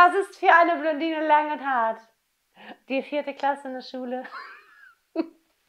Was ist für eine Blondine lang und hart? Die vierte Klasse in der Schule.